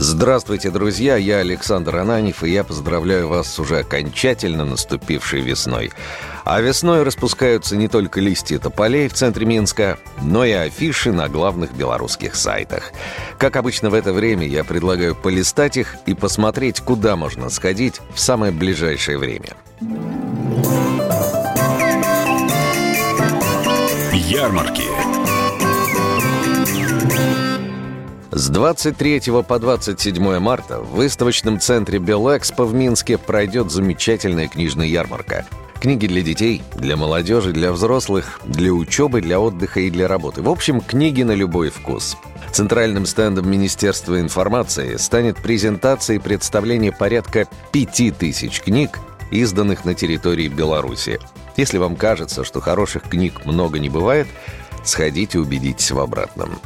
Здравствуйте, друзья! Я Александр Ананев, и я поздравляю вас с уже окончательно наступившей весной. А весной распускаются не только листья тополей в центре Минска, но и афиши на главных белорусских сайтах. Как обычно в это время, я предлагаю полистать их и посмотреть, куда можно сходить в самое ближайшее время. Ярмарки. С 23 по 27 марта в выставочном центре Белэкспо в Минске пройдет замечательная книжная ярмарка – Книги для детей, для молодежи, для взрослых, для учебы, для отдыха и для работы. В общем, книги на любой вкус. Центральным стендом Министерства информации станет презентация и представление порядка 5000 книг, изданных на территории Беларуси. Если вам кажется, что хороших книг много не бывает, сходите убедитесь в обратном.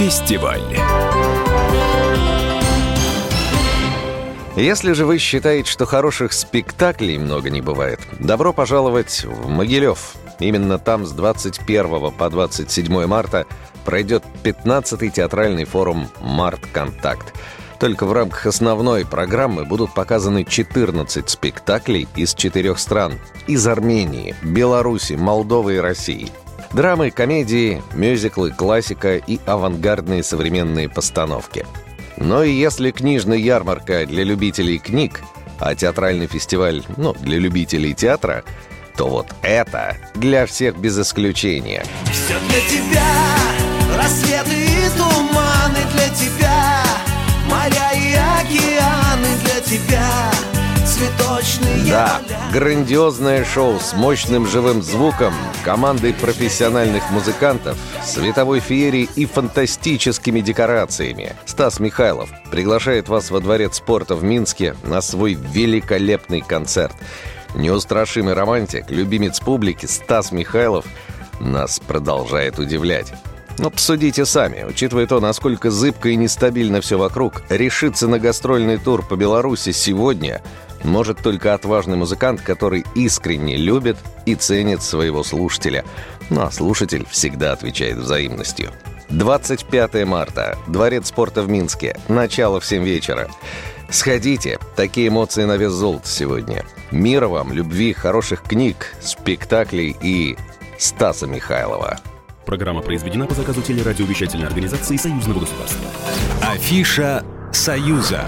Фестиваль. Если же вы считаете, что хороших спектаклей много не бывает, добро пожаловать в Могилев. Именно там с 21 по 27 марта пройдет 15-й театральный форум «Март Контакт». Только в рамках основной программы будут показаны 14 спектаклей из четырех стран. Из Армении, Беларуси, Молдовы и России. Драмы, комедии, мюзиклы, классика и авангардные современные постановки – но и если книжная ярмарка для любителей книг, а театральный фестиваль, ну, для любителей театра, то вот это для всех без исключения. Все для тебя, рассветы Да, грандиозное шоу с мощным живым звуком, командой профессиональных музыкантов, световой феерией и фантастическими декорациями. Стас Михайлов приглашает вас во Дворец спорта в Минске на свой великолепный концерт. Неустрашимый романтик, любимец публики Стас Михайлов нас продолжает удивлять. Но посудите сами, учитывая то, насколько зыбко и нестабильно все вокруг, решиться на гастрольный тур по Беларуси сегодня – может только отважный музыкант, который искренне любит и ценит своего слушателя. Ну а слушатель всегда отвечает взаимностью. 25 марта. Дворец спорта в Минске. Начало в 7 вечера. Сходите. Такие эмоции на вес золота сегодня. Мира вам, любви, хороших книг, спектаклей и Стаса Михайлова. Программа произведена по заказу телерадиовещательной организации Союзного государства. Афиша «Союза».